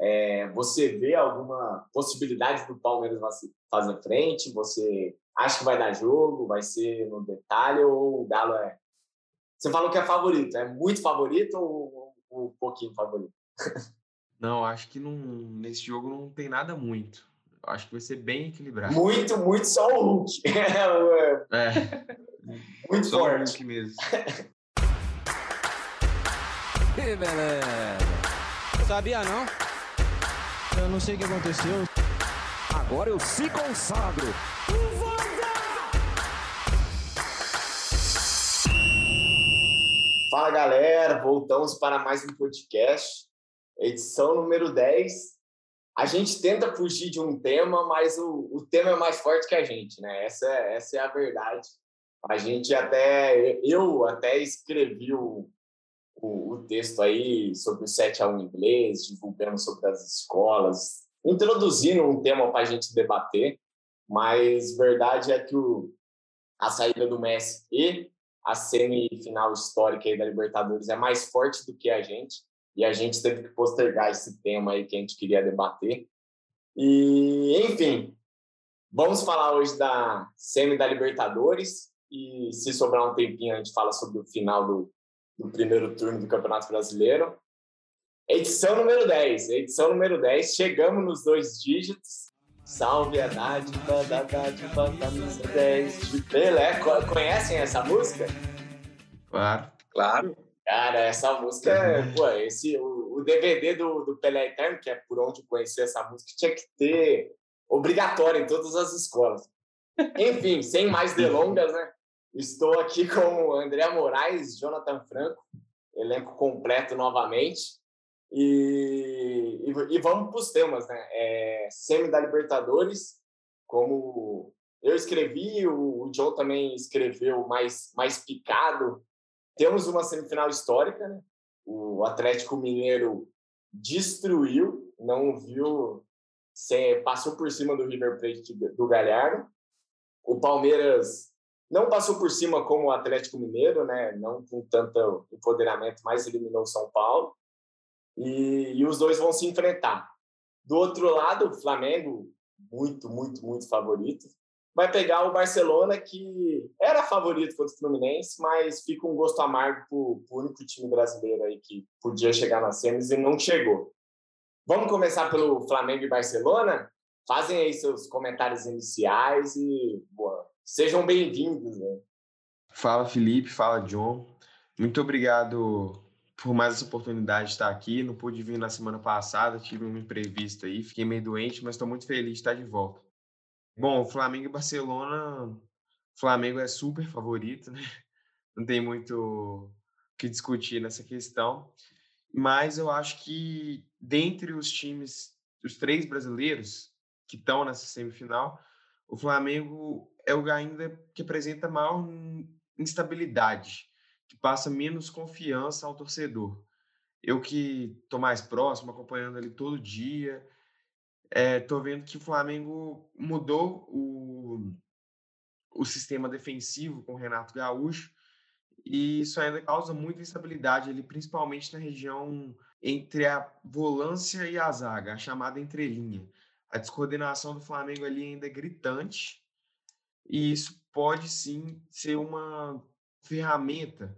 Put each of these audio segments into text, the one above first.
É, você vê alguma possibilidade do Palmeiras fazer frente? Você acha que vai dar jogo? Vai ser no detalhe ou o Galo é? Você falou que é favorito, é muito favorito ou, um pouquinho favorito? Não, acho que não, nesse jogo não tem nada muito. Acho que vai ser bem equilibrado. Muito, muito só o Hulk. é. Muito só forte. o Hulk mesmo. que beleza. Sabia não? Eu não sei o que aconteceu. Agora eu se consagro. Fala galera, voltamos para mais um podcast, edição número 10. A gente tenta fugir de um tema, mas o, o tema é mais forte que a gente, né? Essa é, essa é a verdade. A gente até, eu até escrevi o, o, o texto aí sobre o 7 a 1 inglês, divulgando sobre as escolas, introduzindo um tema para a gente debater, mas verdade é que o, a saída do Messi e a semifinal histórica da Libertadores é mais forte do que a gente e a gente teve que postergar esse tema aí que a gente queria debater. E, enfim, vamos falar hoje da semi da Libertadores e se sobrar um tempinho a gente fala sobre o final do, do primeiro turno do Campeonato Brasileiro. Edição número 10, edição número 10, chegamos nos dois dígitos Salve a dádiva da dádiva camisa 10 de Pelé. Conhecem essa música? Claro. Claro. Cara, essa música, é, pô, esse, o, o, DVD do, do Pelé Eterno, que é por onde eu conheci essa música, tinha que ter obrigatório em todas as escolas. Enfim, sem mais delongas, né? Estou aqui com André Moraes, Jonathan Franco, elenco completo novamente. E, e, e vamos para os temas, né? É, semi da Libertadores, como eu escrevi, o, o John também escreveu mais, mais picado. Temos uma semifinal histórica, né? O Atlético Mineiro destruiu, não viu, passou por cima do River Plate do Galhardo. O Palmeiras não passou por cima como o Atlético Mineiro, né? Não com tanto empoderamento, mas eliminou o São Paulo e, e os dois vão se enfrentar. Do outro lado, o Flamengo, muito, muito, muito favorito, vai pegar o Barcelona, que era favorito contra o Fluminense, mas fica um gosto amargo para o único time brasileiro aí que podia chegar nas semis e não chegou. Vamos começar pelo Flamengo e Barcelona? Fazem aí seus comentários iniciais e boa, sejam bem-vindos. Né? Fala, Felipe. Fala, John. Muito obrigado por mais essa oportunidade de estar aqui. Não pude vir na semana passada, tive um imprevisto aí, fiquei meio doente, mas estou muito feliz de estar de volta. Bom, Flamengo e Barcelona, Flamengo é super favorito, né? Não tem muito o que discutir nessa questão. Mas eu acho que dentre os times, os três brasileiros que estão nessa semifinal, o Flamengo é o ainda que apresenta maior instabilidade que passa menos confiança ao torcedor. Eu que estou mais próximo, acompanhando ele todo dia, estou é, vendo que o Flamengo mudou o, o sistema defensivo com o Renato Gaúcho e isso ainda causa muita instabilidade ali, principalmente na região entre a volância e a zaga, a chamada entrelinha. A descoordenação do Flamengo ali ainda é gritante e isso pode sim ser uma ferramenta,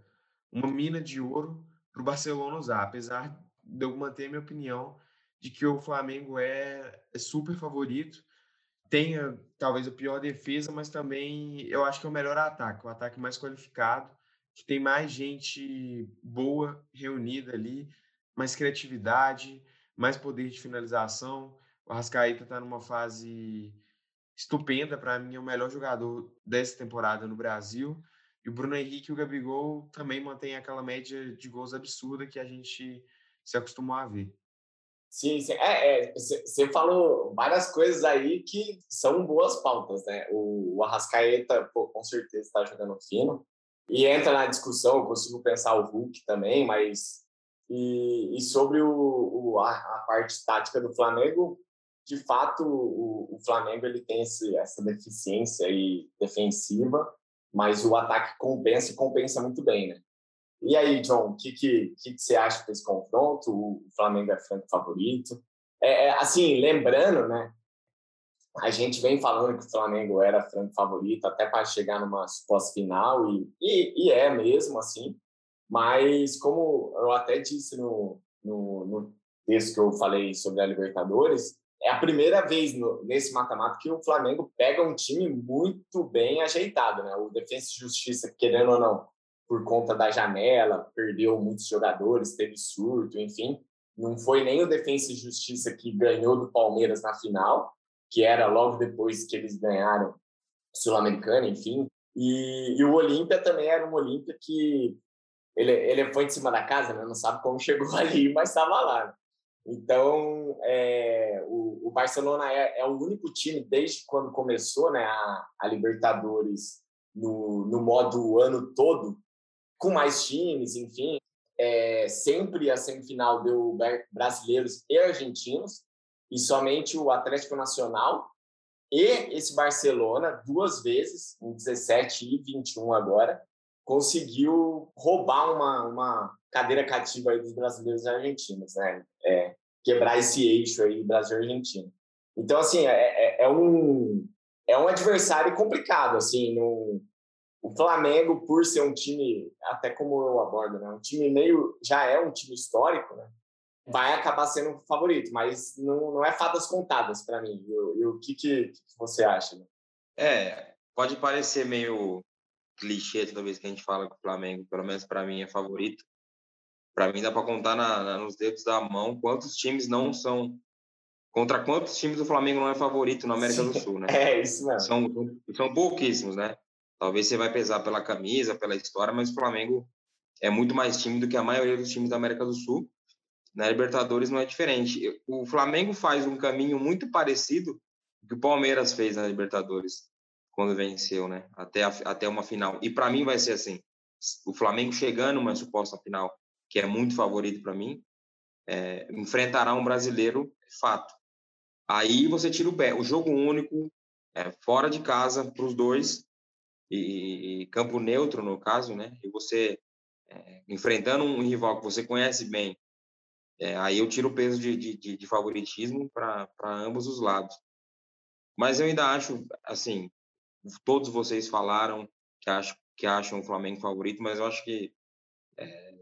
uma mina de ouro para o Barcelona usar, apesar de eu manter a minha opinião de que o Flamengo é, é super favorito, tenha talvez a pior defesa, mas também eu acho que é o melhor ataque, o ataque mais qualificado, que tem mais gente boa reunida ali, mais criatividade, mais poder de finalização. O Arrascaeta está numa fase estupenda, para mim é o melhor jogador dessa temporada no Brasil. E o Bruno Henrique e o Gabigol também mantêm aquela média de gols absurda que a gente se acostumou a ver. Sim, sim. É, você é, falou várias coisas aí que são boas pautas, né? O, o Arrascaeta, pô, com certeza está jogando fino. E entra na discussão, eu consigo pensar o Hulk também, mas... E, e sobre o, o a, a, parte tática do Flamengo, de fato, o, o Flamengo ele tem esse, essa deficiência aí defensiva, mas o ataque compensa e compensa muito bem, né? E aí, John, o que, que, que, você acha desse confronto? O Flamengo é franco favorito? É, é, assim, lembrando, né? A gente vem falando que o Flamengo era franco favorito até para chegar numa pós-final, e, e, e, é mesmo assim. Mas, como eu até disse no, no, no texto que eu falei sobre a Libertadores, é a primeira vez no, nesse mata-mata que o Flamengo pega um time muito bem ajeitado, né? O Defensa e Justiça, querendo ou não, por conta da janela, perdeu muitos jogadores, teve surto, enfim. Não foi nem o Defensa e Justiça que ganhou do Palmeiras na final, que era logo depois que eles ganharam Sul-Americana, enfim. E, e o Olímpia também era um Olímpia que ele, ele foi em cima da casa, né? não sabe como chegou ali, mas estava lá. Então, é, o, o, Barcelona é, é, o único time, desde quando começou né, a, a Libertadores no, no modo ano todo, com mais times, enfim. É, sempre a semifinal deu brasileiros e argentinos, e somente o Atlético Nacional e esse Barcelona, duas vezes, em 17 e 21 agora, conseguiu roubar uma, uma cadeira cativa dos brasileiros e argentinos, né? É, quebrar esse eixo aí Brasil e Argentina. Então, assim, é, é, é, um, é um adversário complicado, assim, no, o Flamengo, por ser um time, até como eu abordo, né? Um time meio, já é um time histórico, né? Vai acabar sendo o favorito, mas não, não é fadas contadas para mim. E o que, que, que, você acha? Né? É, pode parecer meio clichê toda vez que a gente fala que o Flamengo, pelo menos para mim, é favorito. Para mim, dá para contar na, na, nos dedos da mão quantos times não são. Contra quantos times o Flamengo não é favorito na América Sim, do Sul, né? É, isso mesmo. São, são pouquíssimos, né? Talvez você vai pesar pela camisa, pela história, mas o Flamengo é muito mais time do que a maioria dos times da América do Sul. Na Libertadores não é diferente. O Flamengo faz um caminho muito parecido que o Palmeiras fez na Libertadores quando venceu, né? Até, a, até uma final. E para mim vai ser assim: o Flamengo chegando uma suposta final, que é muito favorito para mim, é, enfrentará um brasileiro, fato. Aí você tira o pé. O jogo único, é, fora de casa, para os dois, e, e, campo neutro, no caso, né? E você é, enfrentando um rival que você conhece bem, é, aí eu tiro o peso de, de, de favoritismo para ambos os lados. Mas eu ainda acho, assim, todos vocês falaram que, acho, que acham o Flamengo favorito, mas eu acho que é,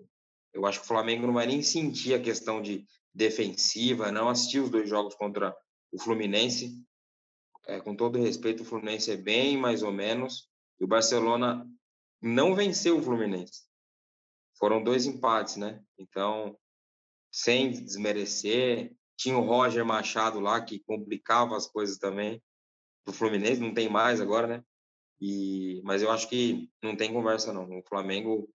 eu acho que o Flamengo não vai nem sentir a questão de defensiva, não assistir os dois jogos contra o Fluminense. É, com todo respeito, o Fluminense é bem mais ou menos. E o Barcelona não venceu o Fluminense. Foram dois empates, né? Então, sem desmerecer, tinha o Roger Machado lá que complicava as coisas também do Fluminense, não tem mais agora, né? E, mas eu acho que não tem conversa não. O Flamengo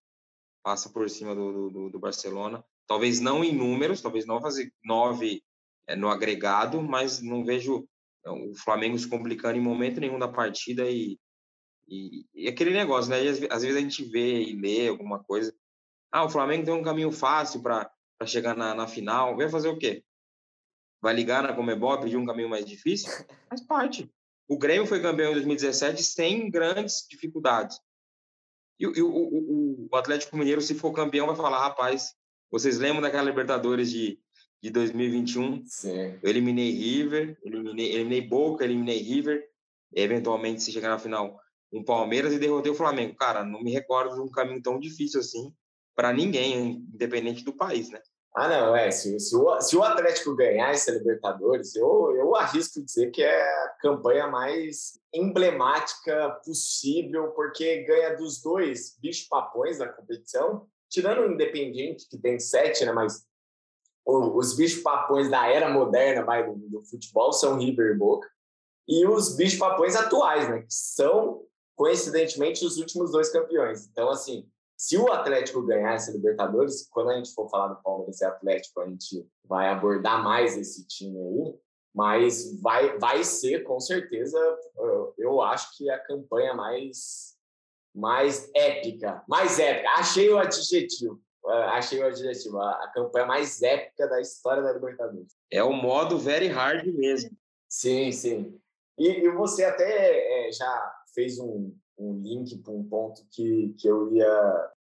passa por cima do, do, do Barcelona. Talvez não em números, talvez não fazer nove é, no agregado, mas não vejo é, o Flamengo se complicando em momento nenhum da partida e, e, e aquele negócio, né? Às, às, vezes a gente vê e lê alguma coisa. Ah, o Flamengo tem um caminho fácil para chegar na, na final. Vai fazer o quê? Vai ligar na Comebol pedir um caminho mais difícil? Faz parte. O Grêmio foi campeão em 2017 sem grandes dificuldades. E, e o, o, o, Atlético Mineiro, se for campeão, vai falar: rapaz, vocês lembram daquela Libertadores de, de 2021? Sim. Eu eliminei River, eliminei, eliminei Boca, eliminei River. Eventualmente, se chegar na final, um Palmeiras e derrotei o Flamengo. Cara, não me recordo de um caminho tão difícil assim para ninguém, independente do país, né? Ah, não, é. Se, se, o, se o Atlético ganhar essa Libertadores, eu, eu arrisco dizer que é a campanha mais emblemática possível, porque ganha dos dois bichos-papões da competição, tirando o Independiente, que tem sete, né? Mas o, os bichos-papões da era moderna vai, do, do, futebol são River e Boca, e os bichos-papões atuais, né? Que são, coincidentemente, os últimos dois campeões. Então, assim, se o Atlético ganhar essa Libertadores, quando a gente for falar do Palmeiras e Atlético, a gente vai abordar mais esse time aí, mas vai, vai ser, com certeza, eu acho que a campanha mais, mais épica, mais épica, achei o adjetivo, é, achei o adjetivo, a, campanha mais épica da história da Libertadores. É o modo very hard mesmo. Sim, sim. E, e você até é, já fez um, um link para um ponto que, que eu ia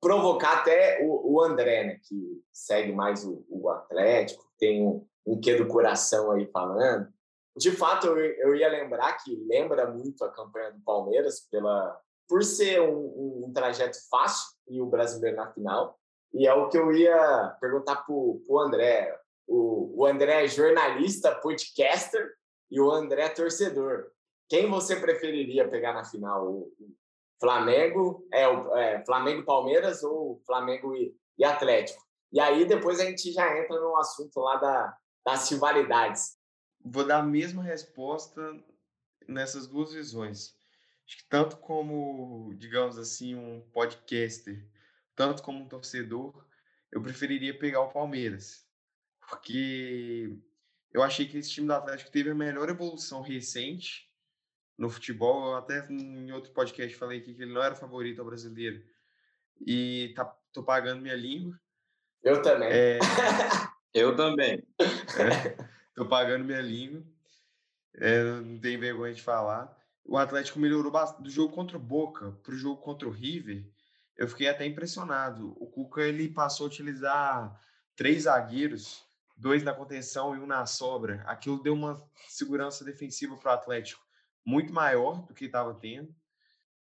provocar até o, o André, né, que segue mais o, o Atlético, tem um, um quê do coração aí falando. De fato, eu, eu ia lembrar que lembra muito a campanha do Palmeiras pela por ser um, um, um trajeto fácil e o brasileiro na final. E é o que eu ia perguntar para o André. O, o André é jornalista, podcaster, e o André é torcedor. Quem você preferiria pegar na final? O Flamengo, é, o, é Flamengo Palmeiras ou Flamengo e, e Atlético? E aí depois a gente já entra no assunto lá da, das rivalidades. Vou dar a mesma resposta nessas duas visões. Acho que tanto como, digamos assim, um podcaster, tanto como um torcedor, eu preferiria pegar o Palmeiras. Porque eu achei que esse time do Atlético teve a melhor evolução recente no futebol. Eu até em outro podcast falei aqui que ele não era favorito ao brasileiro. E tá, tô pagando minha língua. Eu também. É... eu também. É, tô pagando minha língua. É, não tenho vergonha de falar o Atlético melhorou bastante. Do jogo contra o Boca para o jogo contra o River, eu fiquei até impressionado. O Cuca ele passou a utilizar três zagueiros, dois na contenção e um na sobra. Aquilo deu uma segurança defensiva para o Atlético muito maior do que estava tendo.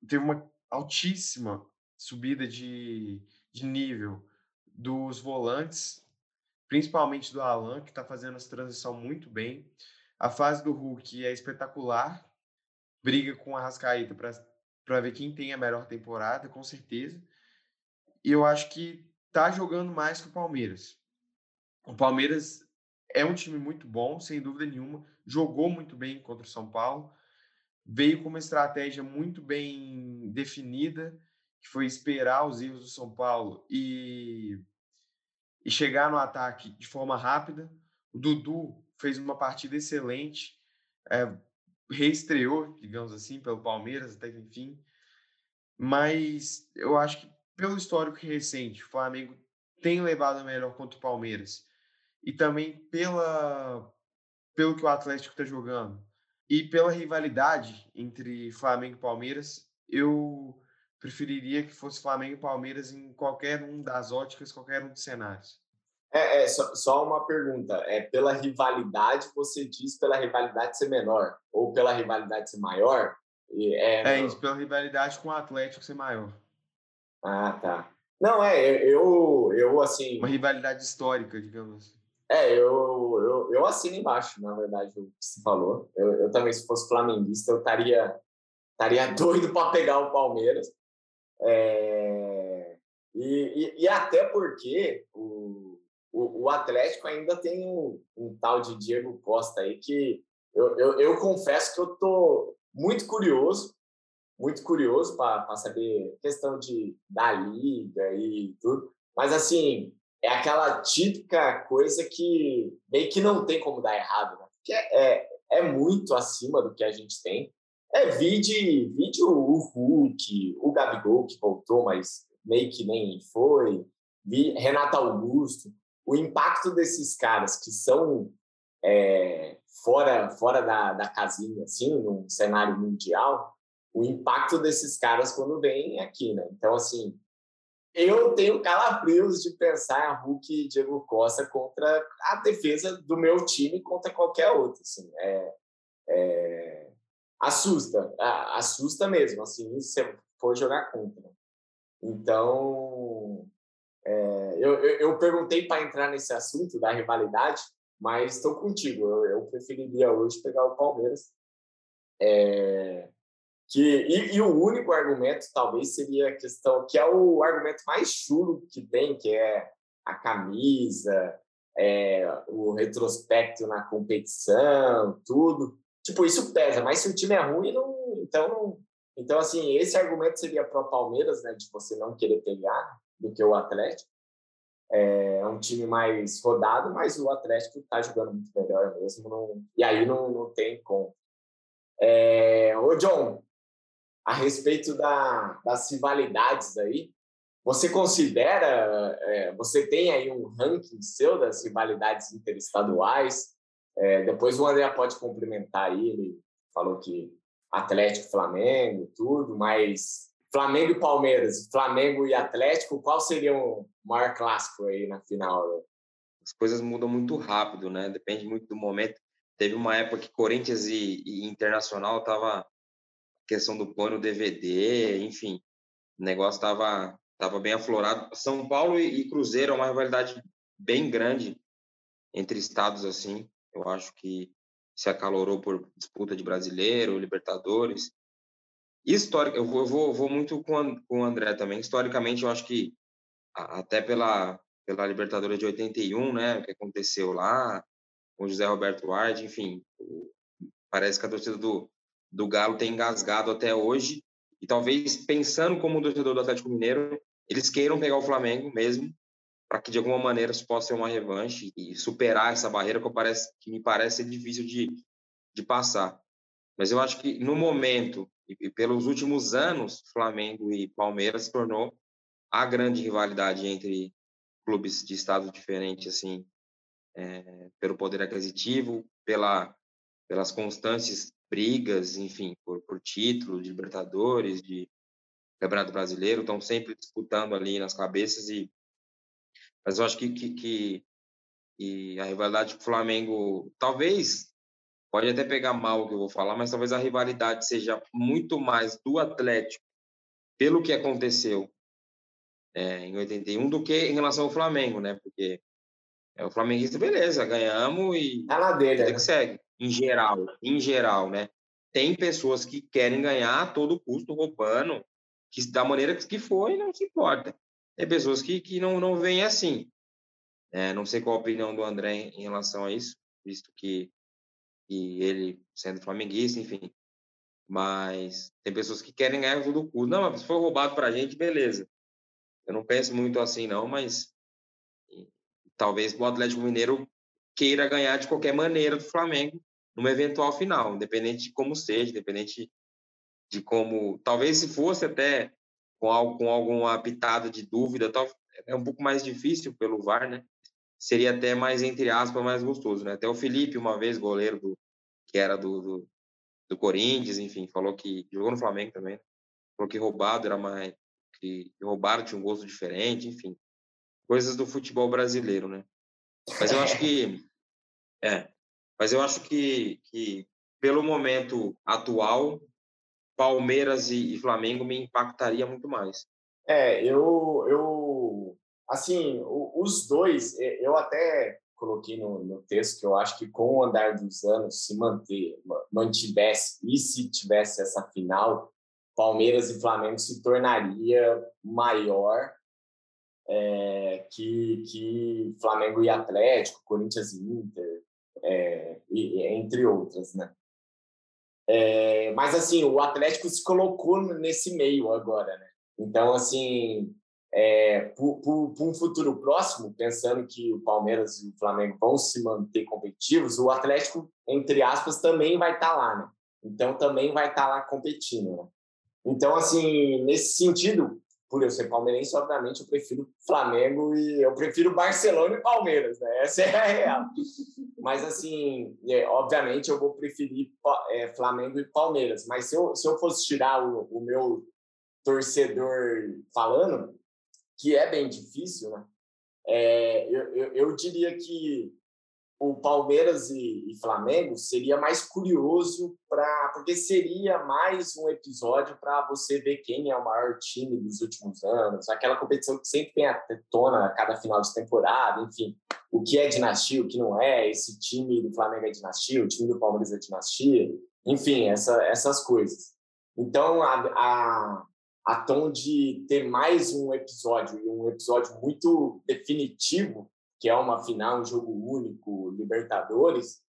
Teve uma altíssima subida de, de nível dos volantes, principalmente do Alan, que está fazendo essa transição muito bem. A fase do Hulk é espetacular, briga com a Rascaíta para ver quem tem a melhor temporada, com certeza. E eu acho que tá jogando mais que o Palmeiras. O Palmeiras é um time muito bom, sem dúvida nenhuma. Jogou muito bem contra o São Paulo. Veio com uma estratégia muito bem definida, que foi esperar os erros do São Paulo e, e chegar no ataque de forma rápida. O Dudu fez uma partida excelente. É, reestreou, digamos assim, pelo Palmeiras até que enfim. Mas eu acho que pelo histórico recente, o Flamengo tem levado a melhor contra o Palmeiras. E também pela pelo que o Atlético está jogando e pela rivalidade entre Flamengo e Palmeiras, eu preferiria que fosse Flamengo e Palmeiras em qualquer um das óticas, qualquer um dos cenários. É, é só, só, uma pergunta. É pela rivalidade, você diz pela rivalidade ser menor ou pela rivalidade ser maior? É, é isso, pela rivalidade com o Atlético ser maior. Ah, tá. Não, é, eu, eu assim. Uma rivalidade histórica, digamos assim. É, eu, eu, eu assino embaixo, na verdade, o que você falou. Eu, eu também, se fosse flamenguista, eu estaria estaria doido para pegar o Palmeiras. É, e, e, e, até porque o, o, o Atlético ainda tem um, um, tal de Diego Costa aí que eu, eu, eu confesso que eu tô muito curioso, muito curioso para saber questão de da liga e tudo. Mas assim, é aquela típica coisa que meio que não tem como dar errado, né? Porque é, é, é muito acima do que a gente tem. É vide, vide o Hulk, o Gabigol que voltou, mas meio que nem foi. Renato Augusto o impacto desses caras que são é, fora fora da, da casinha, assim, num cenário mundial, o impacto desses caras quando vem aqui, né? Então, assim, eu tenho calafrios de pensar a Hulk e Diego Costa contra a defesa do meu time contra qualquer outro, assim, é, é assusta, assusta mesmo, assim, se você for jogar contra. Então, é, eu, eu, eu, perguntei para entrar nesse assunto da rivalidade, mas estou contigo. Eu, eu, preferiria hoje pegar o Palmeiras. É, que, e, e, o único argumento, talvez, seria a questão que é o argumento mais chulo que tem, que é a camisa, é, o retrospecto na competição, tudo. Tipo, isso pesa, mas se o time é ruim, não, então, então assim, esse argumento seria para o Palmeiras, né, de você não querer pegar do que o Atlético. É um time mais rodado, mas o Atlético está jogando muito melhor mesmo. Não, e aí não, não tem como. É, ô, John, a respeito da, das rivalidades aí, você considera, é, você tem aí um ranking seu das rivalidades interestaduais? É, depois o André pode complementar aí, ele falou que Atlético, Flamengo, tudo, mas Flamengo e Palmeiras, Flamengo e Atlético, qual seria o maior clássico aí na final? as coisas mudam muito rápido, né? Depende muito do momento. Teve uma época que Corinthians e, e Internacional tava questão do pano DVD, enfim, o negócio tava tava bem aflorado. São Paulo e, e Cruzeiro é uma rivalidade bem grande entre estados assim. Eu acho que se acalorou por disputa de brasileiro, Libertadores. Histórico, eu vou, eu vou muito com, com o André também. Historicamente, eu acho que até pela, pela Libertadores de 81, né, o que aconteceu lá, com José Roberto Ward, enfim, parece que a torcida do, do Galo tem engasgado até hoje, e talvez pensando como torcedor do Atlético Mineiro, eles queiram pegar o Flamengo mesmo, para que de alguma maneira isso possa ser uma revanche e superar essa barreira que, parece, que me parece ser difícil de, de passar. Mas eu acho que no momento, e pelos últimos anos, Flamengo e Palmeiras se tornou a grande rivalidade entre clubes de estados diferentes, assim, é, pelo poder aquisitivo, pela, pelas constantes brigas, enfim, por, por título de Libertadores, de Campeonato Brasileiro, estão sempre disputando ali nas cabeças e mas eu acho que, que, que, que a rivalidade com o Flamengo talvez pode até pegar mal o que eu vou falar, mas talvez a rivalidade seja muito mais do Atlético pelo que aconteceu é, em 81 do que em relação ao Flamengo, né? Porque é o flamenguista, beleza, ganhamos e tá na dele, né? que segue. Em geral, em geral, né? Tem pessoas que querem ganhar a todo custo, roubando, que da maneira que foi, não se importa. Tem pessoas que, que não, não veem assim. É, não sei qual a opinião do André em relação a isso, visto que, que ele, sendo flamenguista, enfim. Mas tem pessoas que querem ganhar todo custo. Não, mas se for roubado para a gente, beleza. Eu não penso muito assim, não, mas talvez o Atlético Mineiro queira ganhar de qualquer maneira do Flamengo numa eventual final, independente de como seja, independente de como. Talvez se fosse até com, algo, com alguma pitada de dúvida, tal, é um pouco mais difícil pelo VAR, né? Seria até mais, entre aspas, mais gostoso, né? Até o Felipe, uma vez, goleiro do, que era do, do, do Corinthians, enfim, falou que jogou no Flamengo também, falou que roubado era mais que roubaram tinha um gosto diferente, enfim. Coisas do futebol brasileiro, né? Mas eu acho que. É. Mas eu acho que, que pelo momento atual, Palmeiras e, e Flamengo me impactaria muito mais. É, eu. eu assim, os dois, eu até coloquei no, no, texto que eu acho que com o andar dos anos, se manter, mantivesse e se tivesse essa final, Palmeiras e Flamengo se tornaria maior é, que, que Flamengo e Atlético, Corinthians e Inter, é, entre outras, né? É, mas assim, o Atlético se colocou nesse meio agora, né? Então, assim, é, para um futuro próximo, pensando que o Palmeiras e o Flamengo vão se manter competitivos, o Atlético, entre aspas, também vai estar tá lá, né? Então, também vai estar tá lá competindo, né? Então, assim, nesse sentido, por eu ser palmeirense, obviamente eu prefiro Flamengo e eu prefiro Barcelona e Palmeiras, né? Essa é a real. Mas, assim, é, obviamente eu vou preferir é, Flamengo e Palmeiras. Mas se eu, se eu fosse tirar o, o meu torcedor falando, que é bem difícil, né? É, eu, eu, eu diria que o Palmeiras e, e, Flamengo seria mais curioso para porque seria mais um episódio para você ver quem é o maior time dos últimos anos, aquela competição que sempre tem a tona a cada final de temporada, enfim, o que é dinastia, o que não é, esse time do Flamengo é dinastia, o time do Palmeiras é dinastia, enfim, essa, essas coisas. Então, a, a, a tom de ter mais um episódio, e um episódio muito definitivo que é uma final, um jogo único, Libertadores,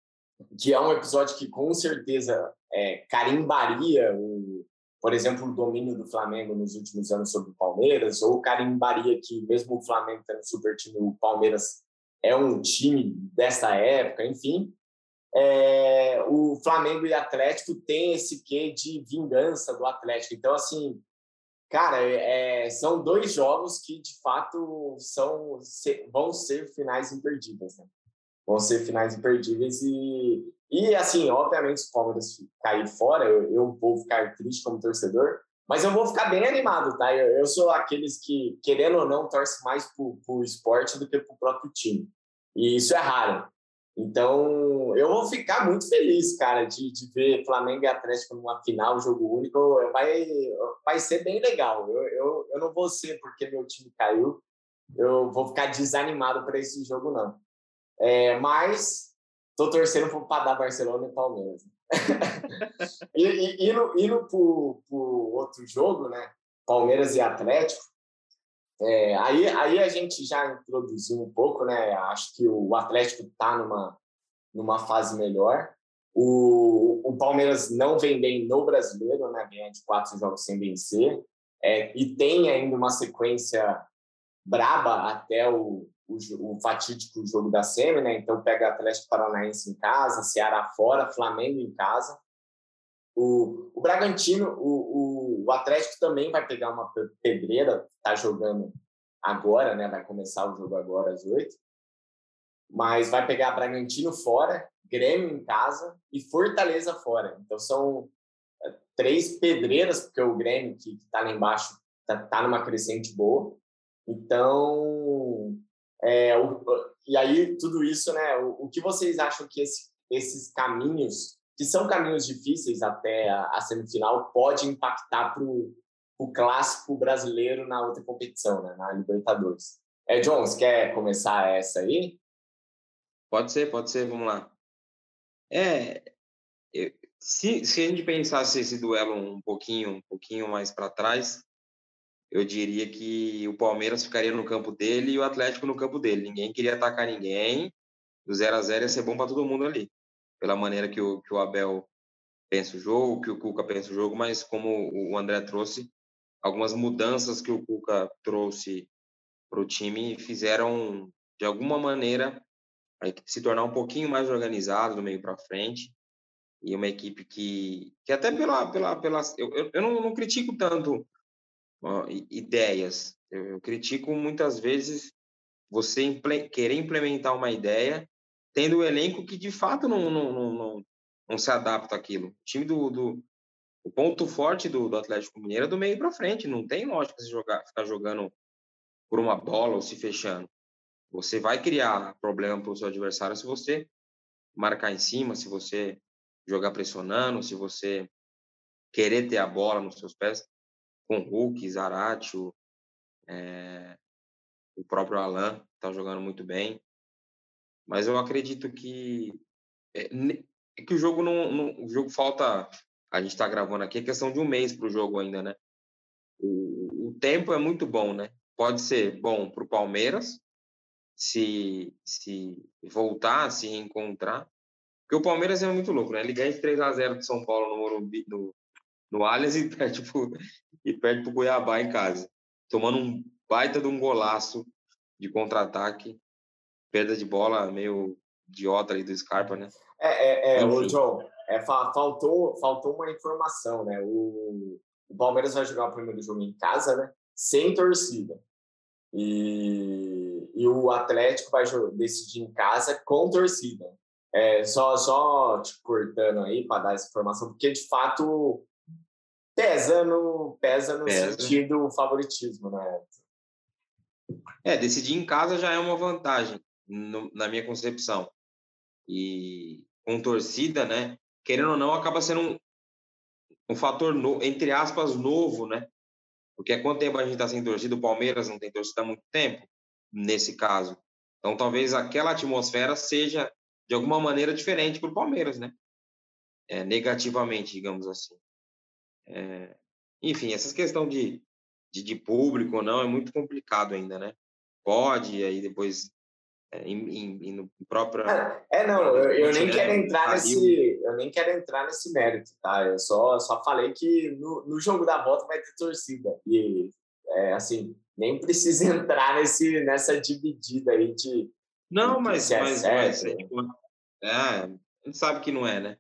que é um episódio que com certeza é, carimbaria, o, por exemplo, o domínio do Flamengo nos últimos anos sobre o Palmeiras, ou carimbaria que mesmo o Flamengo tendo super time, o Palmeiras é um time dessa época, enfim. É, o Flamengo e Atlético tem esse quê de vingança do Atlético. Então, assim, Cara, é, são dois jogos que de fato são vão ser finais imperdíveis, né? Vão ser finais imperdíveis e e assim, obviamente, se o Palmeiras cair fora, eu, eu, vou ficar triste como torcedor, mas eu vou ficar bem animado, tá? Eu, eu sou aqueles que, querendo ou não, torce mais pro, pro esporte do que pro próprio time. E isso é raro. Então, eu vou ficar muito feliz, cara, de, de ver Flamengo e Atlético numa final, jogo único. Vai, vai ser bem legal. Eu, eu, eu não vou ser porque meu time caiu. Eu vou ficar desanimado para esse jogo, não. É, mas estou torcendo para dar Barcelona e Palmeiras. e, e, indo, indo para o outro jogo, né? Palmeiras e Atlético. É, aí, aí a gente já introduziu um pouco, né? Acho que o Atlético está numa, numa fase melhor. O, o Palmeiras não vem bem no brasileiro, né? Ganha de quatro jogos sem vencer. É, e tem ainda uma sequência braba até o, o, o, fatídico jogo da Semi, né? Então pega Atlético Paranaense em casa, Ceará fora, Flamengo em casa. O, o Bragantino, o, o, o Atlético também vai pegar uma pedreira, tá jogando agora, né? Vai começar o jogo agora às oito. Mas vai pegar Bragantino fora, Grêmio em casa e Fortaleza fora. Então são é, três pedreiras, porque o Grêmio, que está lá embaixo, está tá numa crescente boa. Então, é, o, e aí tudo isso, né? O, o que vocês acham que esse, esses caminhos que são caminhos difíceis até a, semifinal, pode impactar para o clássico brasileiro na outra competição, né, na Libertadores. É, você quer começar essa aí? Pode ser, pode ser, vamos lá. É, eu, se, se a gente pensasse esse duelo um pouquinho, um pouquinho mais para trás, eu diria que o Palmeiras ficaria no campo dele e o Atlético no campo dele. Ninguém queria atacar ninguém. Do 0 a 0 ia ser bom para todo mundo ali pela maneira que o, que o Abel pensa o jogo, que o Cuca pensa o jogo, mas como o André trouxe, algumas mudanças que o Cuca trouxe para o time fizeram, de alguma maneira, a equipe se tornar um pouquinho mais organizada do meio para frente e uma equipe que, que até pela, pela, pela eu, eu, não, não critico tanto ideias, eu, eu, critico muitas vezes você querer implementar uma ideia tendo o elenco que de fato não, não, não, não, não se adapta àquilo. O time do, do o ponto forte do, do Atlético Mineiro é do meio para frente. Não tem lógica você jogar, ficar jogando por uma bola ou se fechando. Você vai criar problema para o seu adversário se você marcar em cima, se você jogar pressionando, se você querer ter a bola nos seus pés, com Hulk, Zarate, o, é, o próprio Alan está jogando muito bem. Mas eu acredito que é, é que o jogo não, não, o jogo falta a gente está gravando aqui é questão de um mês para o jogo ainda, né? O, o, tempo é muito bom, né? Pode ser bom para o Palmeiras se se voltar, se reencontrar, porque o Palmeiras é muito louco, né? Ele ganha de 3 a 0 do São Paulo no Morumbi, no, no Allianz e perde pro, e perde pro Cuiabá em casa, tomando um baita de um golaço de contra-ataque perda de bola meio idiota ali do Scarpa, né? É, é, é o John, é, faltou, faltou uma informação, né? O, o Palmeiras vai jogar o primeiro jogo em casa, né? Sem torcida. E, e o Atlético vai decidir em casa com torcida. É, só, só te cortando aí para dar essa informação, porque de fato pesa no, pesa no pesa. sentido favoritismo, né? É, decidir em casa já é uma vantagem no, na minha concepção. E com torcida, né? Querendo ou não, acaba sendo um, um fator, no, entre aspas, novo, né? Porque há quanto tempo a gente está sem torcida? O Palmeiras não tem torcida há muito tempo, nesse caso. Então, talvez aquela atmosfera seja, de alguma maneira, diferente para o Palmeiras, né? É, negativamente, digamos assim. É, enfim, essa questão de, de, de, público ou não é muito complicado ainda, né? Pode, aí depois em, em, no próprio. É, é, não, eu, eu nem quero entrar nesse, eu nem quero entrar nesse mérito, tá? Eu só, só falei que no, no jogo da volta vai ter torcida e é, assim nem precisa entrar nesse nessa dividida aí de. Não, de mas, é mas, mas é, tipo, é, a gente sabe que não é, né?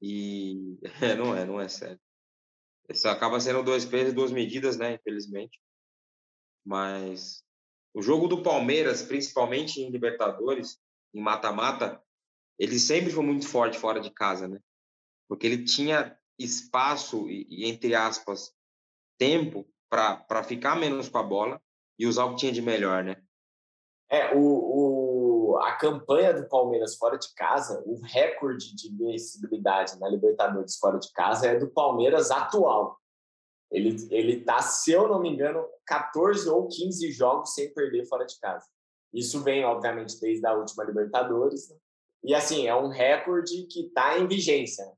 E não é, não é sério. Isso acaba sendo dois pesos, duas medidas, né? Infelizmente. Mas o jogo do Palmeiras, principalmente em Libertadores, em mata-mata, ele sempre foi muito forte fora de casa, né? Porque ele tinha espaço e, entre aspas, tempo para ficar menos com a bola e usar o que tinha de melhor, né? É, o, o, a campanha do Palmeiras fora de casa, o recorde de vencibilidade na Libertadores fora de casa é do Palmeiras atual. Ele ele tá, se eu não me engano, 14 ou 15 jogos sem perder fora de casa. Isso vem, obviamente, desde a última Libertadores. Né? E assim, é um recorde que está em vigência. Né?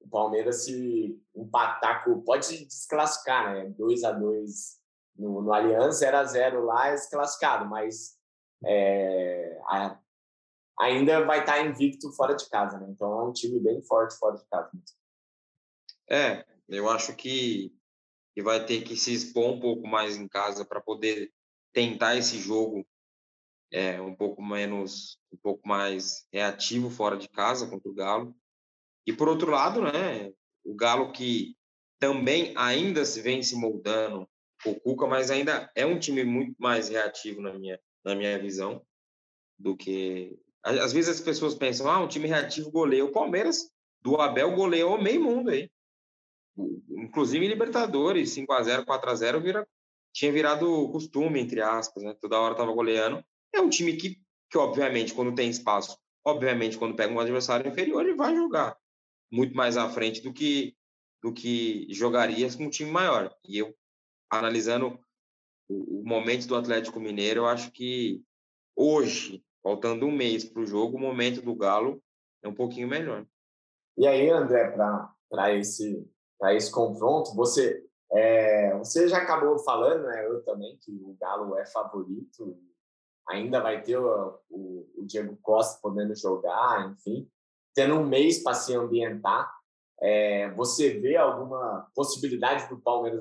O Palmeiras se empatar com. Pode desclassificar, né? 2 a 2 no, no Allianz, 0 a 0 lá é desclassificado, mas é, a, ainda vai estar tá invicto fora de casa, né? Então é um time bem forte fora de casa. É, eu acho que, que vai ter que se expor um pouco mais em casa para poder tentar esse jogo é, um pouco menos, um pouco mais reativo fora de casa contra o Galo. E por outro lado, né, o Galo que também ainda se vem se moldando o Cuca, mas ainda é um time muito mais reativo na minha na minha visão do que às vezes as pessoas pensam, ah, um time reativo goleia. O Palmeiras do Abel goleou meio mundo aí. Inclusive Libertadores, 5 a 0 4 a 0 vira, tinha virado costume, entre aspas, né? Toda hora tava goleando. É um time que, que, obviamente, quando tem espaço, obviamente, quando pega um adversário inferior, ele vai jogar muito mais à frente do que, do que jogaria com um time maior. E eu, analisando o, o momento do Atlético Mineiro, eu acho que hoje, faltando um mês para o jogo, o momento do Galo é um pouquinho melhor. E aí, André, para esse, esse confronto, você, é, você já acabou falando, né, eu também, que o Galo é favorito ainda vai ter o, o, o Diego Costa podendo jogar, enfim, tendo um mês para se ambientar. É, você vê alguma possibilidade do Palmeiras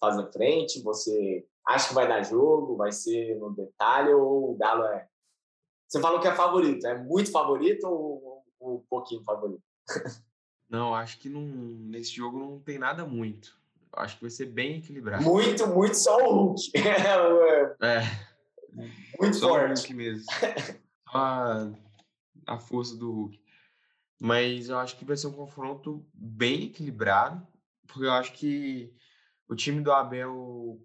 fazer frente? Você acha que vai dar jogo? Vai ser no detalhe ou o Galo é? Você falou que é favorito, é muito favorito ou um pouquinho favorito? Não, acho que não, nesse jogo não tem nada muito. Acho que vai ser bem equilibrado. Muito, muito só o Hulk. é. Muito Só forte. o Hulk mesmo. Só a, a força do Hulk. Mas eu acho que vai ser um confronto bem equilibrado, porque eu acho que o time do Abel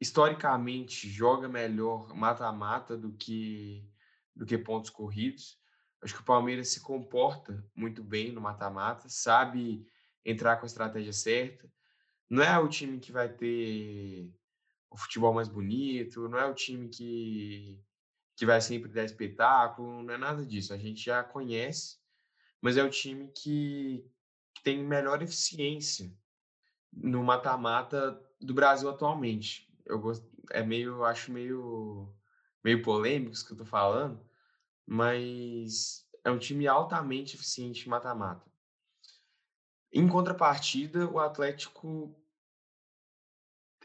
historicamente joga melhor mata-mata do que do que pontos corridos. Acho que o Palmeiras se comporta muito bem no mata-mata, sabe entrar com a estratégia certa. Não é o time que vai ter o futebol mais bonito, não é o time que, que vai sempre dar espetáculo, não é nada disso. A gente já conhece, mas é o time que, que tem melhor eficiência no mata-mata do Brasil atualmente. Eu gosto, é meio, acho meio, meio isso que eu tô falando, mas é um time altamente eficiente mata-mata. Em contrapartida, o Atlético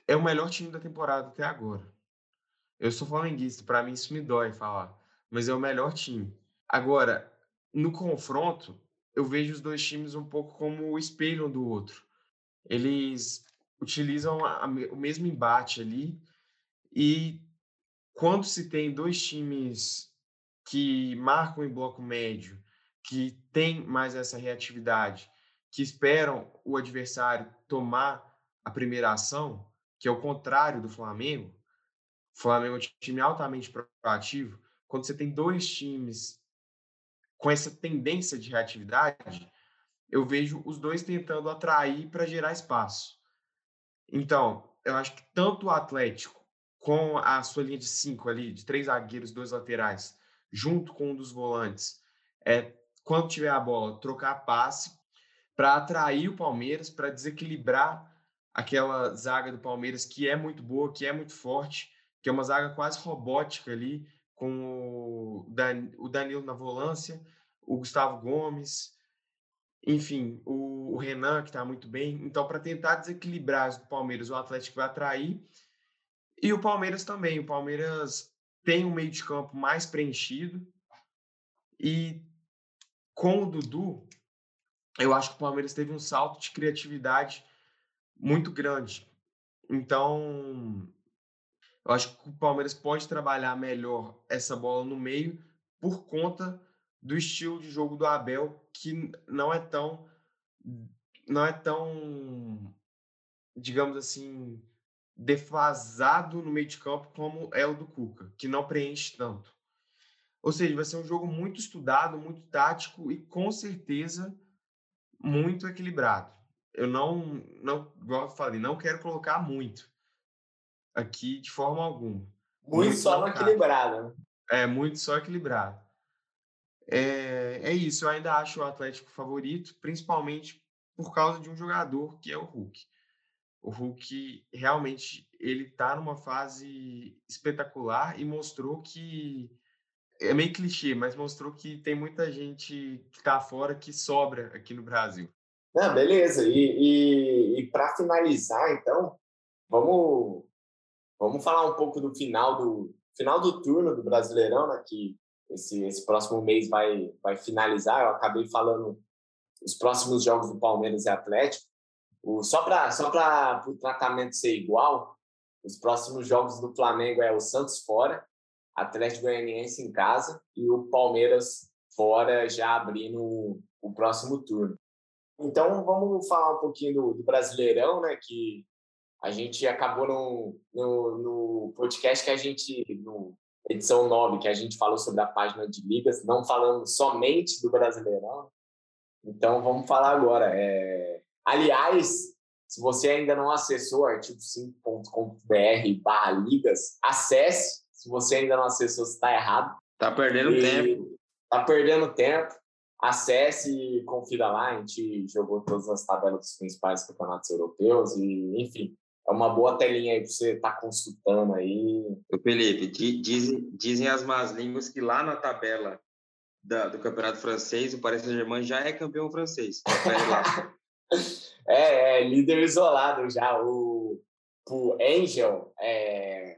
é o melhor time da temporada até agora. Eu sou flamenguista, para mim isso me dói falar, mas é o melhor time. Agora, no confronto, eu vejo os dois times um pouco como o espelho um do outro. Eles utilizam a, a, o mesmo embate ali e quando se tem dois times que marcam em bloco médio, que tem mais essa reatividade, que esperam o adversário tomar a primeira ação, que é o contrário do Flamengo. O Flamengo é um time altamente proativo. Quando você tem dois times com essa tendência de reatividade, eu vejo os dois tentando atrair para gerar espaço. Então, eu acho que tanto o Atlético, com a sua linha de cinco ali, de três zagueiros, dois laterais, junto com um dos volantes, é, quando tiver a bola, trocar passe para atrair o Palmeiras, para desequilibrar aquela zaga do Palmeiras que é muito boa, que é muito forte, que é uma zaga quase robótica ali, com o Danilo na volância, o Gustavo Gomes, enfim, o, Renan, que está muito bem. Então, para tentar desequilibrar o Palmeiras, o Atlético vai atrair. E o Palmeiras também. O Palmeiras tem um meio de campo mais preenchido. E com o Dudu, eu acho que o Palmeiras teve um salto de criatividade muito grande. Então, eu acho que o Palmeiras pode trabalhar melhor essa bola no meio por conta do estilo de jogo do Abel, que não é tão não é tão digamos assim, defasado no meio de campo como é o do Cuca, que não preenche tanto. Ou seja, vai ser um jogo muito estudado, muito tático e com certeza muito equilibrado. Eu não, não, igual eu falei, não quero colocar muito aqui de forma alguma. Muito, muito só equilibrado. É, muito só equilibrado. É, é isso, eu ainda acho o Atlético favorito, principalmente por causa de um jogador que é o Hulk. O Hulk realmente ele está numa fase espetacular e mostrou que é meio clichê, mas mostrou que tem muita gente que está fora que sobra aqui no Brasil. Ah, beleza. E, e, e para finalizar, então, vamos vamos falar um pouco do final do final do turno do Brasileirão, né? Que esse, esse próximo mês vai vai finalizar. Eu acabei falando os próximos jogos do Palmeiras e Atlético. O, só para só o tratamento ser igual, os próximos jogos do Flamengo é o Santos fora, Atlético Goianiense em casa e o Palmeiras fora já abrindo o próximo turno. Então vamos falar um pouquinho do, do Brasileirão, né? Que a gente acabou no, no, no, podcast que a gente, no edição 9, que a gente falou sobre a página de ligas, não falando somente do Brasileirão. Então vamos falar agora. É... Aliás, se você ainda não acessou artigo5.com.br barra ligas, acesse se você ainda não acessou, você está errado. Tá perdendo e tempo. Tá perdendo tempo. Acesse e confira lá. A gente jogou todas as tabelas dos principais campeonatos europeus e, enfim, é uma boa telinha aí para você estar tá consultando aí. O Felipe, dizem, dizem as más línguas que lá na tabela da, do campeonato francês, o Paris Saint-Germain já é campeão francês. é, é, líder isolado já. O, o Angel, é,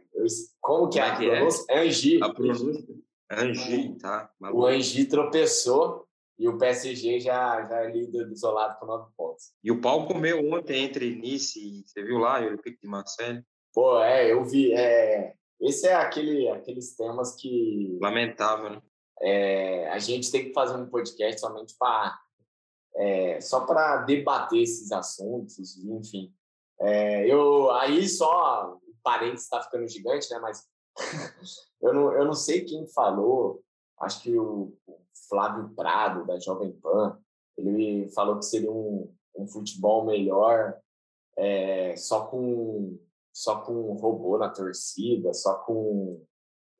como que é, é a pronúncia? É? Angi. A pronúncia? Angi, tá. Maluco. O Angi tropeçou e o PSG já, já é líder isolado com nove pontos. E o pau comeu ontem entre Nice e você viu lá, o Olympique de Marseille? Pô, é, eu vi. É, esse é aquele, aqueles temas que. Lamentável, né? É, a gente tem que fazer um podcast somente para. É, só para debater esses assuntos, enfim. É, eu aí só parênteses está ficando gigante, né? Mas eu, não, eu não sei quem falou, acho que o Flávio Prado, da Jovem Pan, ele falou que seria um, um futebol melhor é, só com só com robô na torcida, só com